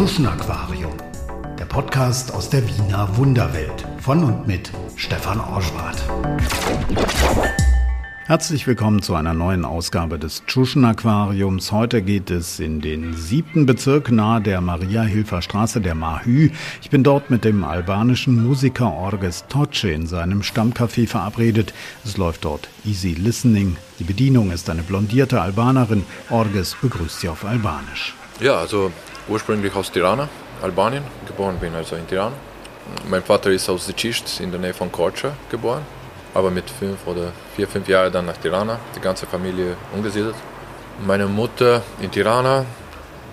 Tschuschen Aquarium, der Podcast aus der Wiener Wunderwelt von und mit Stefan Orschwart. Herzlich willkommen zu einer neuen Ausgabe des Tschuschen Aquariums. Heute geht es in den siebten Bezirk nahe der Maria-Hilfer Straße der Mahü. Ich bin dort mit dem albanischen Musiker Orges Toce in seinem Stammcafé verabredet. Es läuft dort Easy Listening. Die Bedienung ist eine blondierte Albanerin. Orges begrüßt sie auf Albanisch. Ja, also ursprünglich aus Tirana, Albanien. Geboren bin also in Tirana. Mein Vater ist aus Zicist in der Nähe von Korça geboren aber mit fünf oder vier, fünf Jahren dann nach Tirana, die ganze Familie umgesiedelt. Meine Mutter in Tirana,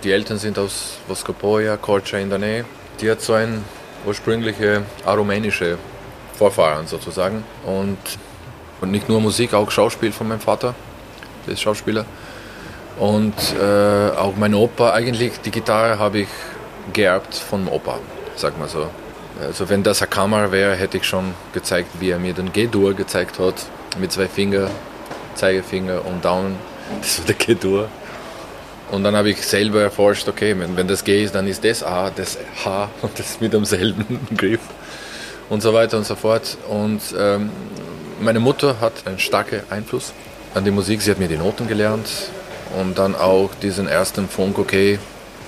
die Eltern sind aus Voskopoja, Korça in der Nähe. Die hat so ein ursprüngliche rumänische Vorfahren sozusagen und, und nicht nur Musik, auch Schauspiel von meinem Vater, der ist Schauspieler. Und äh, auch mein Opa, eigentlich die Gitarre habe ich geerbt von Opa, sag mal so. Also wenn das eine Kamera wäre, hätte ich schon gezeigt, wie er mir den G-Dur gezeigt hat, mit zwei Fingern, Zeigefinger und Daumen. Das war der G-Dur. Und dann habe ich selber erforscht, okay, wenn, wenn das G ist, dann ist das A, das H und das mit demselben Griff und so weiter und so fort. Und ähm, meine Mutter hat einen starken Einfluss an die Musik. Sie hat mir die Noten gelernt und dann auch diesen ersten Funk, okay,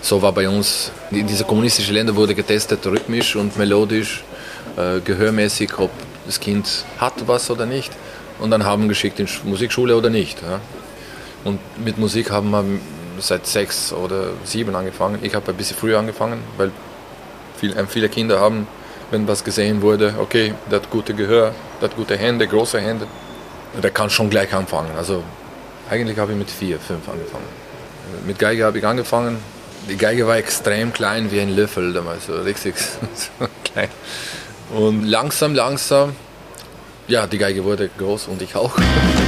so war bei uns, in diese kommunistischen Länder wurde getestet, rhythmisch und melodisch, äh, gehörmäßig, ob das Kind hat was oder nicht. Und dann haben geschickt in Musikschule oder nicht. Ja. Und mit Musik haben wir seit sechs oder sieben angefangen. Ich habe ein bisschen früher angefangen, weil viel, äh, viele Kinder haben, wenn was gesehen wurde, okay, hat gute Gehör, hat gute Hände, große Hände, der kann schon gleich anfangen. Also eigentlich habe ich mit vier, fünf angefangen. Mit Geige habe ich angefangen, die Geige war extrem klein wie ein Löffel damals, so richtig so klein. Und langsam, langsam, ja, die Geige wurde groß und ich auch.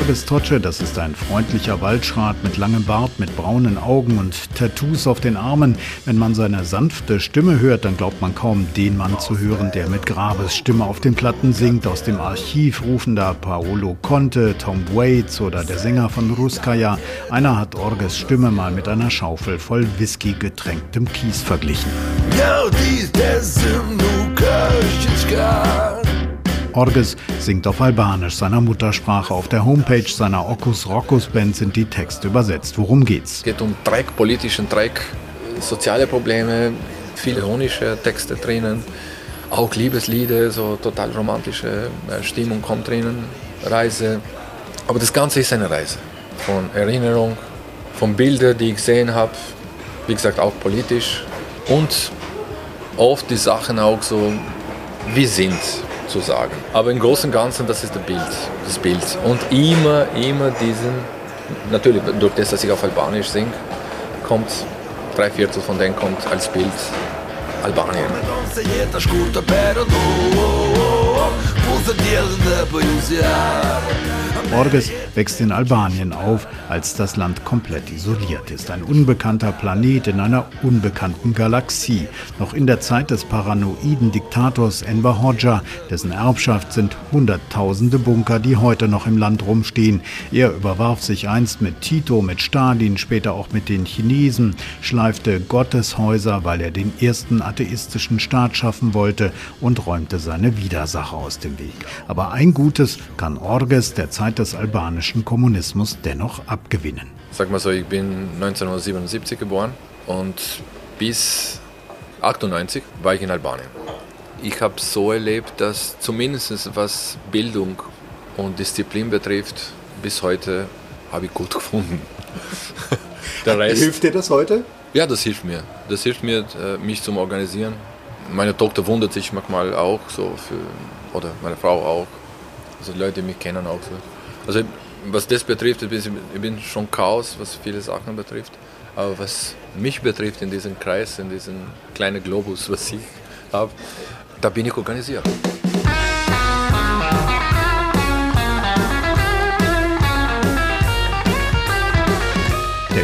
Orbis Toce, das ist ein freundlicher Waldschrat mit langem Bart, mit braunen Augen und Tattoos auf den Armen. Wenn man seine sanfte Stimme hört, dann glaubt man kaum, den Mann zu hören, der mit Grabes Stimme auf den Platten singt. Aus dem Archiv rufen da Paolo Conte, Tom Waits oder der Sänger von Ruskaya. Einer hat Orges Stimme mal mit einer Schaufel voll Whisky getränktem Kies verglichen. Yo, Orges singt auf Albanisch, seiner Muttersprache. Auf der Homepage seiner Okus Rokus Band sind die Texte übersetzt. Worum geht's? Es geht um Dreck, politischen Dreck, soziale Probleme, viele ironische Texte drinnen, auch Liebeslieder, so total romantische äh, Stimmung kommt drinnen, Reise. Aber das Ganze ist eine Reise von Erinnerung, von Bildern, die ich gesehen habe, wie gesagt auch politisch und oft die Sachen auch so, wie sind sagen. Aber im Großen und Ganzen, das ist das Bild. Das Bild. Und immer, immer diesen, natürlich durch das, dass ich auf Albanisch singe, kommt, drei Viertel von denen kommt als Bild Albanien. Borges wächst in Albanien auf, als das Land komplett isoliert ist. Ein unbekannter Planet in einer unbekannten Galaxie. Noch in der Zeit des paranoiden Diktators Enver Hoxha, dessen Erbschaft sind hunderttausende Bunker, die heute noch im Land rumstehen. Er überwarf sich einst mit Tito, mit Stalin, später auch mit den Chinesen, schleifte Gotteshäuser, weil er den ersten atheistischen Staat schaffen wollte und räumte seine Widersacher aus dem Weg. Aber ein Gutes kann Orges der Zeit des albanischen Kommunismus dennoch abgewinnen. Sag mal so, ich bin 1977 geboren und bis 98 war ich in Albanien. Ich habe so erlebt, dass zumindest was Bildung und Disziplin betrifft, bis heute habe ich gut gefunden. Rest, hilft dir das heute? Ja, das hilft mir. Das hilft mir, äh, mich zum Organisieren. Meine Tochter wundert sich manchmal auch so für, oder meine Frau auch. Also Leute, die mich kennen auch so. Also was das betrifft, ich bin schon Chaos, was viele Sachen betrifft. Aber was mich betrifft in diesem Kreis, in diesem kleinen Globus, was ich habe, da bin ich organisiert.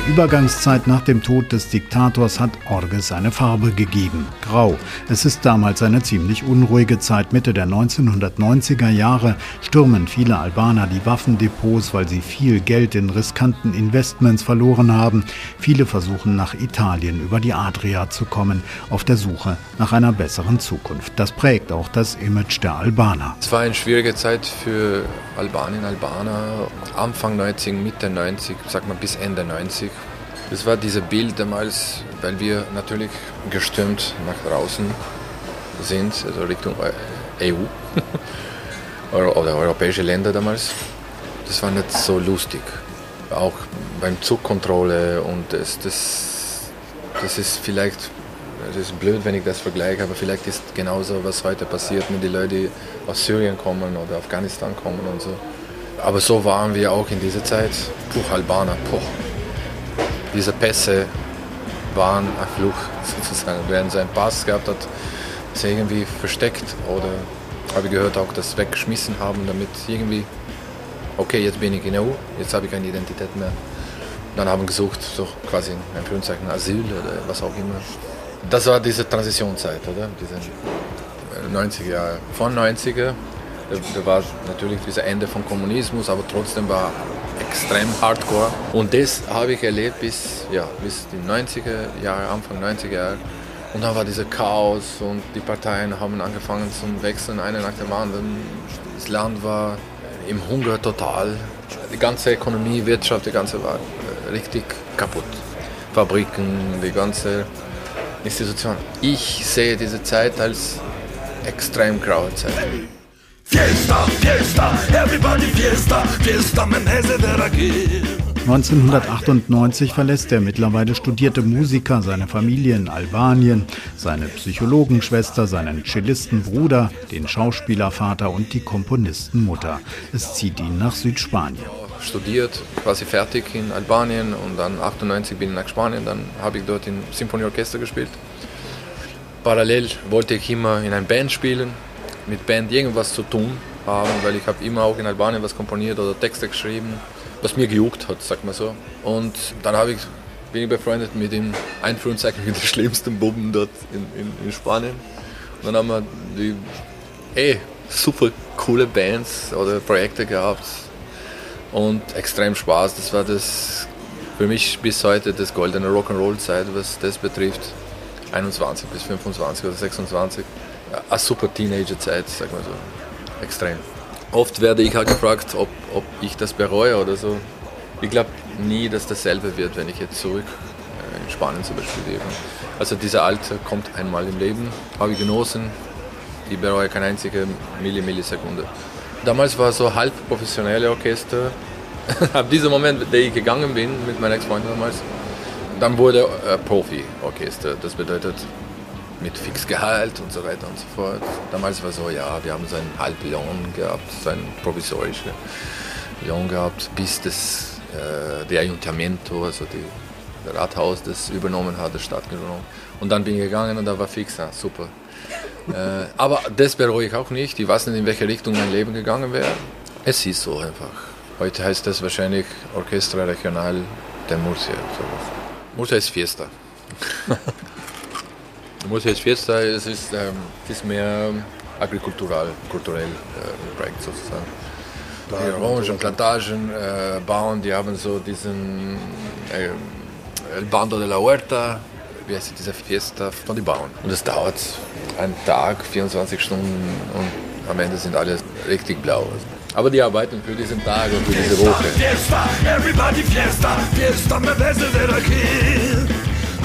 Übergangszeit nach dem Tod des Diktators hat Orges eine Farbe gegeben, grau. Es ist damals eine ziemlich unruhige Zeit. Mitte der 1990er Jahre stürmen viele Albaner die Waffendepots, weil sie viel Geld in riskanten Investments verloren haben. Viele versuchen nach Italien über die Adria zu kommen, auf der Suche nach einer besseren Zukunft. Das prägt auch das Image der Albaner. Es war eine schwierige Zeit für Albanien, Albaner. Anfang 90, Mitte 90, sag mal bis Ende 90. Das war dieses Bild damals, weil wir natürlich gestürmt nach draußen sind, also Richtung EU oder europäische Länder damals. Das war nicht so lustig. Auch beim Zugkontrolle und das, das, das ist vielleicht es ist blöd, wenn ich das vergleiche, aber vielleicht ist genauso, was heute passiert, wenn die Leute aus Syrien kommen oder Afghanistan kommen und so. Aber so waren wir auch in dieser Zeit. Puh, Albaner, puh. Diese Pässe waren ein Fluch sozusagen. Sie einen Pass gehabt hat, ist irgendwie versteckt oder habe ich gehört auch, dass weggeschmissen haben, damit irgendwie, okay, jetzt bin ich in der EU, jetzt habe ich keine Identität mehr. Dann haben gesucht, so quasi in Anführungszeichen Asyl oder was auch immer. Das war diese Transitionszeit, oder? Diese 90er Jahre. Von 90er, da war natürlich das Ende vom Kommunismus, aber trotzdem war extrem hardcore. Und das habe ich erlebt bis, ja, bis die 90er Jahre, Anfang 90er Jahre. Und dann war dieser Chaos und die Parteien haben angefangen zu wechseln, eine nach dem anderen. Das Land war im Hunger total. Die ganze Ökonomie, Wirtschaft, die ganze war richtig kaputt. Fabriken, die ganze Institution. Ich sehe diese Zeit als extrem graue Zeit. Fiesta, fiesta, everybody fiesta, fiesta menese de 1998 verlässt der mittlerweile studierte Musiker seine Familie in Albanien, seine Psychologenschwester, seinen Cellistenbruder, den Schauspielervater und die Komponistenmutter. Es zieht ihn nach Südspanien studiert, quasi fertig in Albanien und dann 98 bin ich nach Spanien, dann habe ich dort im Symphonieorchester gespielt. Parallel wollte ich immer in einer Band spielen, mit Band irgendwas zu tun haben, weil ich habe immer auch in Albanien was komponiert oder Texte geschrieben, was mir gejuckt hat, sag mal so. Und dann habe ich, bin ich befreundet mit dem Einführungszeichen mit den schlimmsten Buben dort in, in, in Spanien. Und dann haben wir die, ey, super coole Bands oder Projekte gehabt, und extrem Spaß. Das war das für mich bis heute das goldene Rock'n'Roll-Zeit, was das betrifft. 21 bis 25 oder 26. Eine super Teenager-Zeit, sag mal so. Extrem. Oft werde ich halt gefragt, ob, ob ich das bereue oder so. Ich glaube nie, dass dasselbe wird, wenn ich jetzt zurück äh, in Spanien zum Beispiel lebe. Also dieser Alter kommt einmal im Leben, habe ich genossen. Ich bereue keine einzige Millimillisekunde. Damals war so halb professionelle Orchester. Ab diesem Moment, der ich gegangen bin mit meiner Ex-Freundin damals, dann wurde äh, Profi-Orchester. Das bedeutet mit Fixgehalt und so weiter und so fort. Damals war so, ja, wir haben so einen Halblohn gehabt, so einen provisorischen Lohn gehabt, bis das äh, der Ayuntamiento, also die, der Rathaus, das übernommen hat, das Stadt genommen. Und dann bin ich gegangen und da war fix, ja, super. Äh, aber das bereue ich auch nicht. Ich weiß nicht, in welche Richtung mein Leben gegangen wäre. Es ist so einfach. Heute heißt das wahrscheinlich Orchestra Regional de Murcia. Murcia ist Fiesta. Murcia ist Fiesta, es ist, ähm, ist mehr agrikultural, kulturell äh, Projekt sozusagen. Die Orangen, Plantagen äh, bauen, die haben so diesen äh, El Bando de la Huerta, wie heißt diese Fiesta von den Bauern. Und es dauert einen Tag, 24 Stunden und am Ende sind alle richtig blau. Aber die arbeiten für diesen Tag und für diese Woche.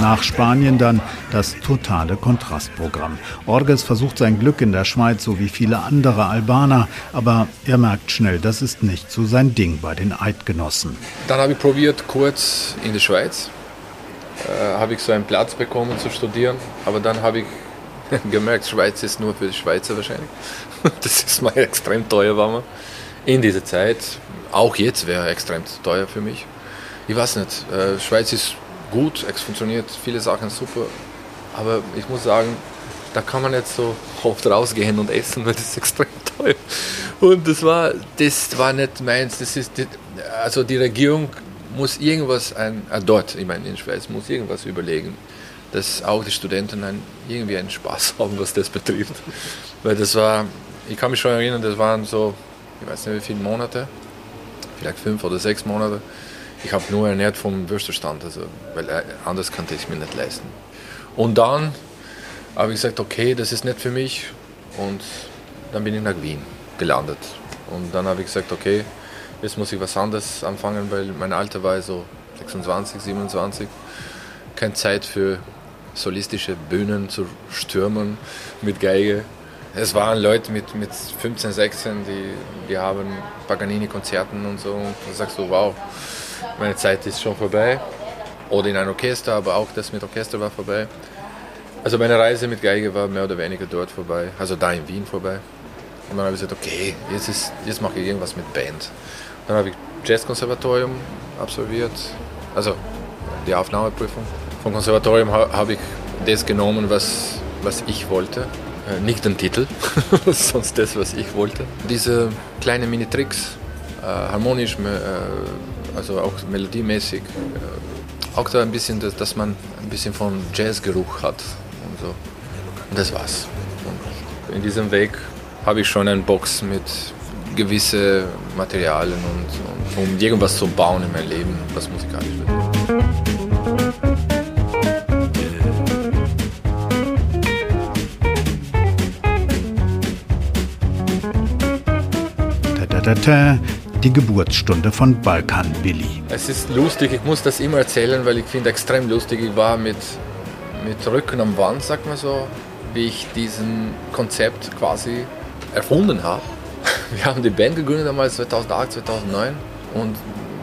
Nach Spanien dann das totale Kontrastprogramm. Orges versucht sein Glück in der Schweiz, so wie viele andere Albaner, aber er merkt schnell, das ist nicht so sein Ding bei den Eidgenossen. Dann habe ich probiert, kurz in der Schweiz, äh, habe ich so einen Platz bekommen zu studieren. Aber dann habe ich gemerkt, Schweiz ist nur für die Schweizer wahrscheinlich. Das ist mal extrem teuer war man. In dieser Zeit, auch jetzt wäre extrem teuer für mich. Ich weiß nicht, äh, Schweiz ist gut, es funktioniert, viele Sachen super. Aber ich muss sagen, da kann man nicht so oft rausgehen und essen, weil das ist extrem teuer. Und das war, das war nicht meins. Das ist die, also die Regierung muss irgendwas, ein, äh, dort, ich meine in Schweiz, muss irgendwas überlegen, dass auch die Studenten ein, irgendwie einen Spaß haben, was das betrifft. Weil das war, ich kann mich schon erinnern, das waren so, ich weiß nicht wie viele Monate, vielleicht fünf oder sechs Monate. Ich habe nur ernährt vom Würstelstand, also, weil äh, anders konnte ich es mir nicht leisten. Und dann habe ich gesagt, okay, das ist nicht für mich. Und dann bin ich nach Wien gelandet. Und dann habe ich gesagt, okay, jetzt muss ich was anderes anfangen, weil mein Alter war so 26, 27. Keine Zeit für solistische Bühnen zu stürmen mit Geige. Es waren Leute mit, mit 15, 16, die, die haben Paganini-Konzerten und so. Und da sagst du, wow, meine Zeit ist schon vorbei. Oder in einem Orchester, aber auch das mit Orchester war vorbei. Also meine Reise mit Geige war mehr oder weniger dort vorbei, also da in Wien vorbei. Und dann habe ich gesagt, okay, jetzt, ist, jetzt mache ich irgendwas mit Band. Dann habe ich Jazzkonservatorium absolviert, also die Aufnahmeprüfung. Vom Konservatorium habe ich das genommen, was, was ich wollte. Äh, nicht den Titel, sonst das, was ich wollte. Diese kleinen Mini-Tricks, äh, harmonisch, äh, also auch melodiemäßig, äh, auch da ein bisschen, dass, dass man ein bisschen von Jazzgeruch hat und so. Und das war's. Und in diesem Weg habe ich schon eine Box mit gewisse Materialien und, und um irgendwas zu bauen in meinem Leben, was musikalisch wird. Die Geburtsstunde von Balkan Billy. Es ist lustig, ich muss das immer erzählen, weil ich finde extrem lustig. Ich war mit, mit Rücken am Wand, sagt man so, wie ich diesen Konzept quasi erfunden habe. Wir haben die Band gegründet damals 2008, 2009 und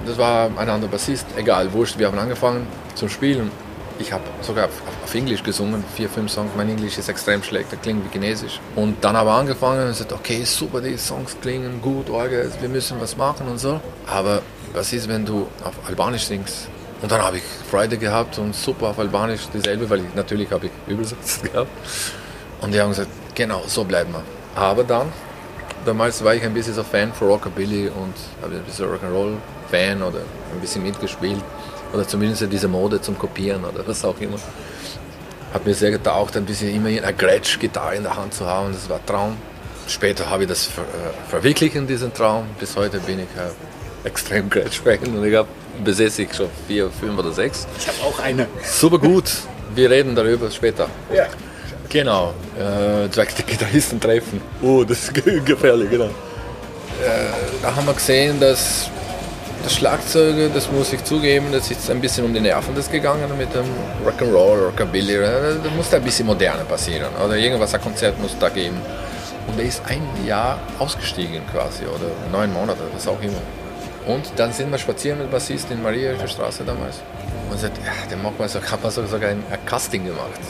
das war ein anderer Bassist, egal, wurscht, wir haben angefangen zu spielen. Ich habe sogar auf, auf, Englisch gesungen, vier, fünf Songs. Mein Englisch ist extrem schlecht, das klingt wie Chinesisch. Und dann habe ich angefangen und gesagt, okay, super, die Songs klingen gut, wir müssen was machen und so. Aber was ist, wenn du auf Albanisch singst? Und dann habe ich Freude gehabt und super auf Albanisch dieselbe, weil ich, natürlich habe ich Übersetzt gehabt. Und die haben gesagt, genau, so bleiben wir. Aber dann, damals war ich ein bisschen so Fan von Rockabilly und habe ein bisschen Rock'n'Roll-Fan oder ein bisschen mitgespielt. Oder zumindest diese Mode zum Kopieren oder was auch immer. Hat mir sehr getaucht, ein bisschen immer eine Gretsch-Gitarre in der Hand zu haben. Das war ein Traum. Später habe ich das ver äh, verwirklicht in diesen Traum. Bis heute bin ich äh, extrem Gretsch-Fan und ich habe besitze ich schon vier, fünf oder sechs. Ich habe auch eine. Super gut. Wir reden darüber später. Ja. Genau. Äh, zwei Gitarristen treffen. Oh, das ist gefährlich, genau. Äh, da haben wir gesehen, dass das Schlagzeuger, das muss ich zugeben, das ist ein bisschen um die Nerven das gegangen mit dem Rock'n'Roll, Rockabilly. Da muss ein bisschen moderner passieren. Oder irgendwas, ein Konzert muss da geben. Und er ist ein Jahr ausgestiegen quasi, oder neun Monate, was auch immer. Und dann sind wir spazieren mit Bassist in Mariaische Straße damals. Und sagt, ja, der macht man so, hat man sogar ein, ein Casting gemacht.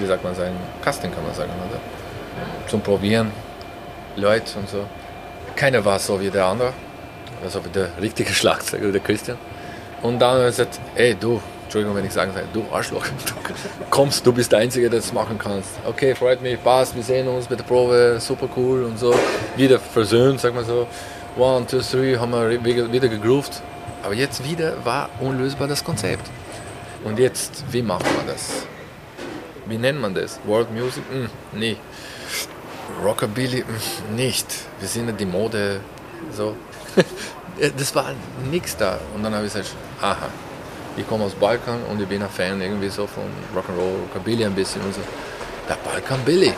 Wie sagt man so, ein Casting kann man sagen, oder? Zum Probieren, Leute und so. Keiner war so wie der andere also der richtige Schlagzeuger, der Christian. Und dann hat er gesagt, ey du, Entschuldigung, wenn ich sagen soll, du Arschloch, du kommst, du bist der Einzige, der das machen kannst. Okay, freut mich, passt, wir sehen uns bei der Probe, super cool und so. Wieder versöhnt, sag mal so. One, two, three, haben wir wieder gegroovt. Aber jetzt wieder war unlösbar das Konzept. Und jetzt, wie macht man das? Wie nennt man das? World Music? Hm, nee. Rockabilly? Hm, nicht. Wir sind ja die Mode. So. Das war nichts da. Und dann habe ich gesagt, aha, ich komme aus Balkan und ich bin ein Fan irgendwie so von Rock'n'Roll, Rockabilly ein bisschen und so. Der Balkan Billy,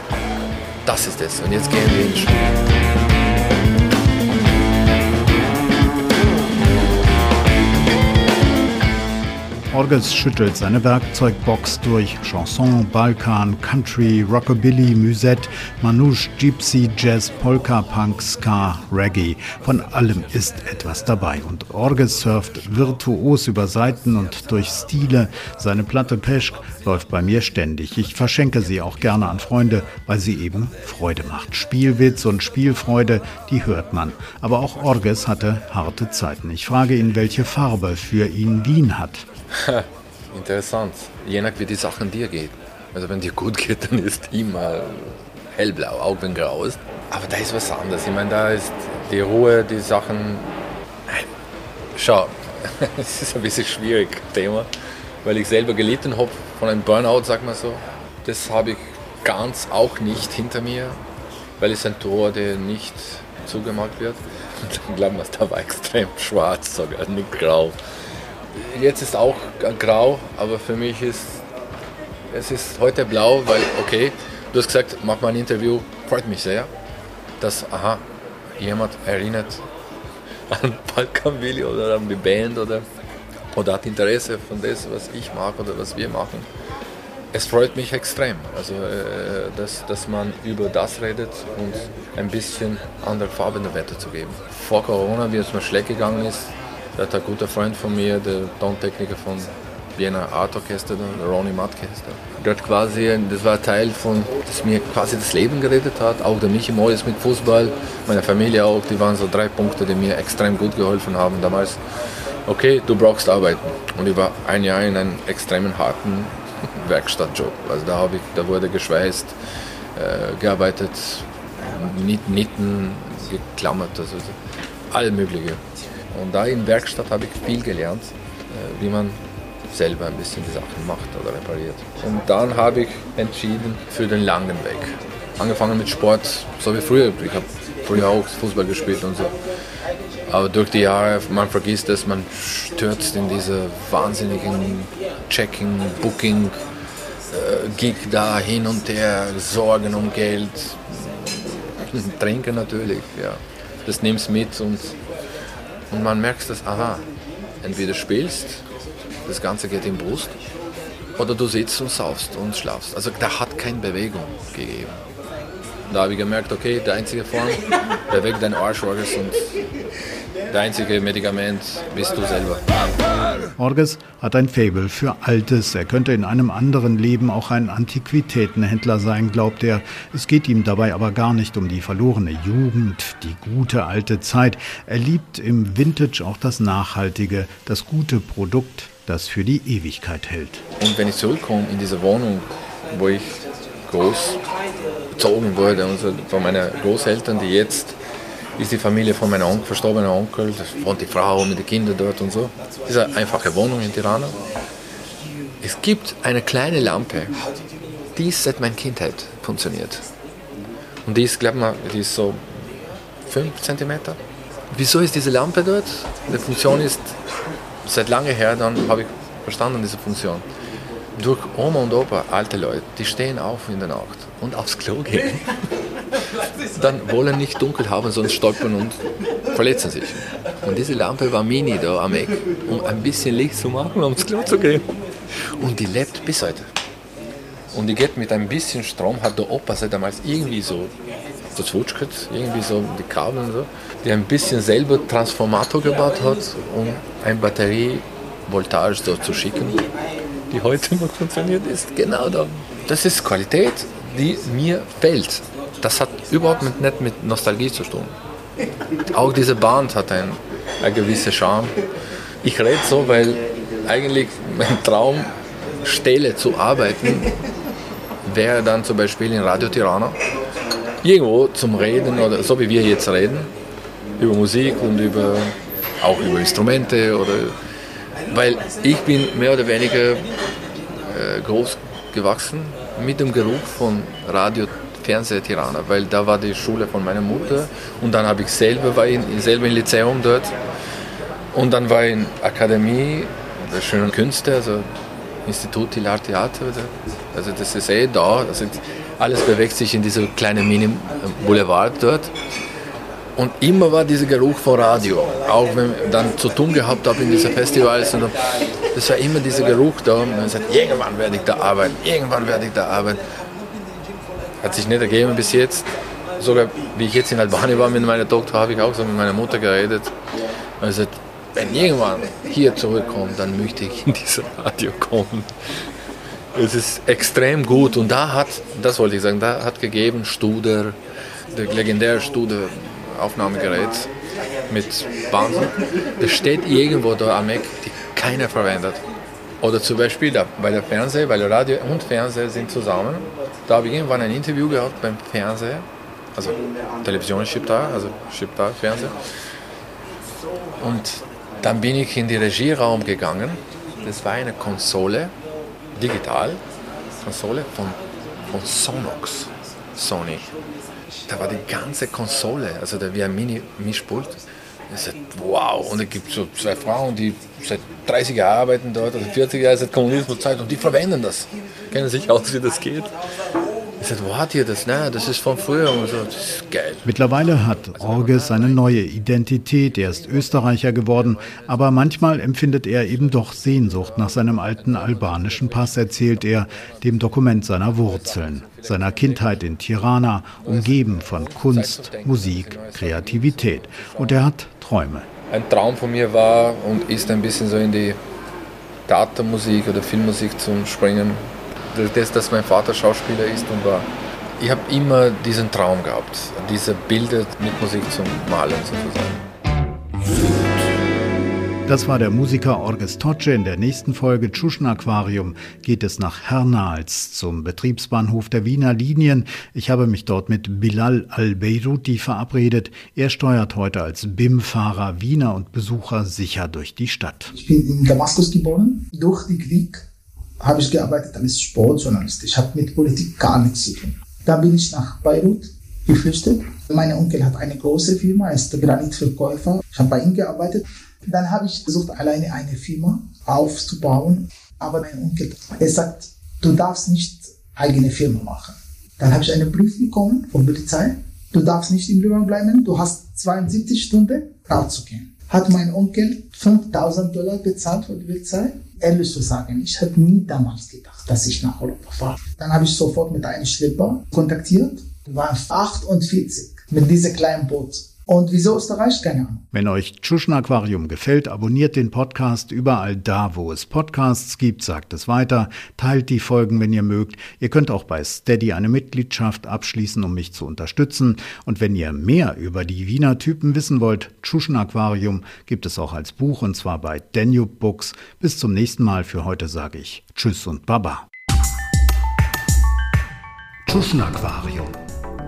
das ist es. Und jetzt gehen wir ins Spiel. Orgels schüttelt seine Werkzeugbox durch Chanson, Balkan, Country, Rockabilly, Musette, Manouche, Gypsy, Jazz, Polka, Punk, Ska, Reggae. Von allem ist etwas dabei und Orgel surft virtuos über Seiten und durch Stile. Seine Platte Peschk läuft bei mir ständig. Ich verschenke sie auch gerne an Freunde, weil sie eben Freude macht. Spielwitz und Spielfreude, die hört man. Aber auch Orges hatte harte Zeiten. Ich frage ihn, welche Farbe für ihn Wien hat. Interessant. Je nach wie die Sachen dir geht. Also wenn dir gut geht, dann ist immer hellblau, auch wenn grau ist. Aber da ist was anderes. Ich meine, da ist die Ruhe, die Sachen. Schau, das ist ein bisschen schwierig Thema, weil ich selber gelitten habe von einem Burnout, sag mal so. Das habe ich ganz auch nicht hinter mir, weil es ein Tor, der nicht zugemacht wird. Und glauben wir, da war extrem schwarz sogar, nicht grau. Jetzt ist auch grau, aber für mich ist es ist heute blau, weil, okay, du hast gesagt, mach mal ein Interview, freut mich sehr, dass, aha, jemand erinnert an Balkan Willi oder an die Band oder, oder hat Interesse von dem, was ich mache oder was wir machen. Es freut mich extrem, also, äh, dass, dass man über das redet und ein bisschen andere Farbe in der Wette zu geben. Vor Corona, wie es mir schlecht gegangen ist, da hat ein guter Freund von mir, der Tontechniker von Wiener Art Orchester, der Ronnie Mattkester. Dort quasi, das war Teil von, das mir quasi das Leben gerettet hat. Auch der Michi Moyes mit Fußball, meine Familie auch, die waren so drei Punkte, die mir extrem gut geholfen haben damals. Okay, du brauchst arbeiten. Und ich war ein Jahr in einem extremen harten Werkstattjob. Also da, ich, da wurde geschweißt, äh, gearbeitet, Nitten, geklammert, also all Mögliche. Und da in Werkstatt habe ich viel gelernt, äh, wie man selber ein bisschen die Sachen macht oder repariert. Und dann habe ich entschieden für den langen Weg. Angefangen mit Sport, so wie früher. Ich habe früher auch Fußball gespielt und so. Aber durch die Jahre, man vergisst es, man stürzt in diese wahnsinnigen Checking, Booking, äh, Gig da hin und her, Sorgen um Geld, Trinken natürlich, ja. Das nimmst mit und, und man merkt dass, aha, entweder spielst das Ganze geht in die Brust. Oder du sitzt und saufst und schlafst. Also da hat keine Bewegung gegeben. Da habe ich gemerkt, okay, der einzige Form, bewegt dein Arsch und der einzige Medikament bist du selber. Orges hat ein Faible für Altes. Er könnte in einem anderen Leben auch ein Antiquitätenhändler sein, glaubt er. Es geht ihm dabei aber gar nicht um die verlorene Jugend, die gute alte Zeit. Er liebt im Vintage auch das Nachhaltige, das gute Produkt, das für die Ewigkeit hält. Und wenn ich zurückkomme in diese Wohnung, wo ich groß gezogen wurde, also von meinen Großeltern, die jetzt ist die Familie von meinem Onkel, verstorbenen Onkel, da die Frau mit den Kindern dort und so. Das ist eine einfache Wohnung in Tirana. Es gibt eine kleine Lampe, die seit meiner Kindheit funktioniert. Und die ist, glaube ich, die ist so 5 cm. Wieso ist diese Lampe dort? Die Funktion ist seit lange her, dann habe ich verstanden diese Funktion. Durch Oma und Opa, alte Leute, die stehen auf in der Nacht und aufs Klo gehen. Dann wollen nicht dunkel haben, sonst stolpern und verletzen sich. Und diese Lampe war mini da am Eck, um ein bisschen Licht zu machen, um ins Klo zu gehen. Und die lebt bis heute. Und die geht mit ein bisschen Strom, hat der Opa seit damals irgendwie so dazwutschert, irgendwie so die Kabel und so, die ein bisschen selber Transformator gebaut hat, um eine Batterievoltage so zu schicken, die heute noch funktioniert, ist genau da. Das ist Qualität, die mir fehlt. Das hat überhaupt nicht mit Nostalgie zu tun. Auch diese Band hat einen, einen gewissen Charme. Ich rede so, weil eigentlich mein Traum, Stelle zu arbeiten, wäre dann zum Beispiel in Radio Tirana irgendwo zum Reden oder so wie wir jetzt reden, über Musik und über, auch über Instrumente oder weil ich bin mehr oder weniger äh, groß gewachsen mit dem Geruch von Radio Fernseh Tirana, weil da war die Schule von meiner Mutter und dann habe ich selber war in, selber im Lyzeum dort und dann war ich in Akademie der schönen Künste, also Institut Hilar Theater, also das ist eh da, also alles bewegt sich in diesem kleinen Mini-Boulevard dort. Und immer war dieser Geruch von Radio. Auch wenn ich dann zu tun gehabt habe in diesen Festivals. Und das war immer dieser Geruch da. Und man sagt, irgendwann werde ich da arbeiten, irgendwann werde ich da arbeiten. Hat sich nicht ergeben bis jetzt. Sogar wie ich jetzt in Albanien war mit meiner Tochter, habe ich auch so mit meiner Mutter geredet. Und gesagt, wenn irgendwann hier zurückkommt, dann möchte ich in dieses Radio kommen. Es ist extrem gut und da hat, das wollte ich sagen, da hat gegeben Studer, der legendäre Studer Aufnahmegerät mit Wahnsinn. Das steht irgendwo da am Eck, die keiner verwendet. Oder zum Beispiel da, bei der Fernseher, weil Radio und Fernseher sind zusammen. Da habe ich irgendwann ein Interview gehabt beim Fernseher, also Television schippt da, also schippt da Fernseher. Und Dann bin ich in den Regieraum gegangen. Das war eine Konsole, digital, Konsole von, von Sonox, Sony. Da war die ganze Konsole, also da wie ein Mini-Mischpult. Sagte, wow, und es gibt so zwei Frauen, die seit 30 Jahren arbeiten dort, also 40 Jahre seit Kommunismuszeit und die verwenden das. Kennen sich aus, wie das geht. Ich sagte, wo hat ihr das? Na, das ist von früher und so, das ist geil. Mittlerweile hat Orge seine neue Identität. Er ist Österreicher geworden, aber manchmal empfindet er eben doch Sehnsucht nach seinem alten albanischen Pass, erzählt er, dem Dokument seiner Wurzeln, seiner Kindheit in Tirana, umgeben von Kunst, Musik, Kreativität. Und er hat Träume. Ein Traum von mir war und ist ein bisschen so in die Theatermusik oder Filmmusik zu springen das, dass mein Vater Schauspieler ist und war. Ich habe immer diesen Traum gehabt, diese Bilder mit Musik zu malen sozusagen. Das war der Musiker Orges Toce. In der nächsten Folge Tschuschen Aquarium geht es nach Hernals zum Betriebsbahnhof der Wiener Linien. Ich habe mich dort mit Bilal Al-Beiruti verabredet. Er steuert heute als BIM-Fahrer Wiener und Besucher sicher durch die Stadt. Ich bin in Damaskus geboren. Durch den Krieg habe ich gearbeitet als Sportjournalist. Ich habe mit Politik gar nichts zu tun. Da bin ich nach Beirut geflüchtet. Mein Onkel hat eine große Firma, er ist Granitverkäufer. Ich habe bei ihm gearbeitet. Dann habe ich versucht, alleine eine Firma aufzubauen. Aber mein Onkel, er sagt, du darfst nicht eigene Firma machen. Dann habe ich einen Brief bekommen von Polizei. Du darfst nicht im Libanon bleiben. Du hast 72 Stunden rauszugehen. Hat mein Onkel 5000 Dollar bezahlt von der Polizei ehrlich zu sagen, ich hätte nie damals gedacht, dass ich nach Europa fahre. Dann habe ich sofort mit einem Schlepper kontaktiert, waren 48 mit diesem kleinen Boot. Und wieso Österreich? Keine Ahnung. Wenn euch Tschuschen Aquarium gefällt, abonniert den Podcast überall da, wo es Podcasts gibt, sagt es weiter, teilt die Folgen, wenn ihr mögt. Ihr könnt auch bei Steady eine Mitgliedschaft abschließen, um mich zu unterstützen. Und wenn ihr mehr über die Wiener Typen wissen wollt, Tschuschen Aquarium gibt es auch als Buch und zwar bei Danube Books. Bis zum nächsten Mal. Für heute sage ich Tschüss und Baba. Tschuschen Aquarium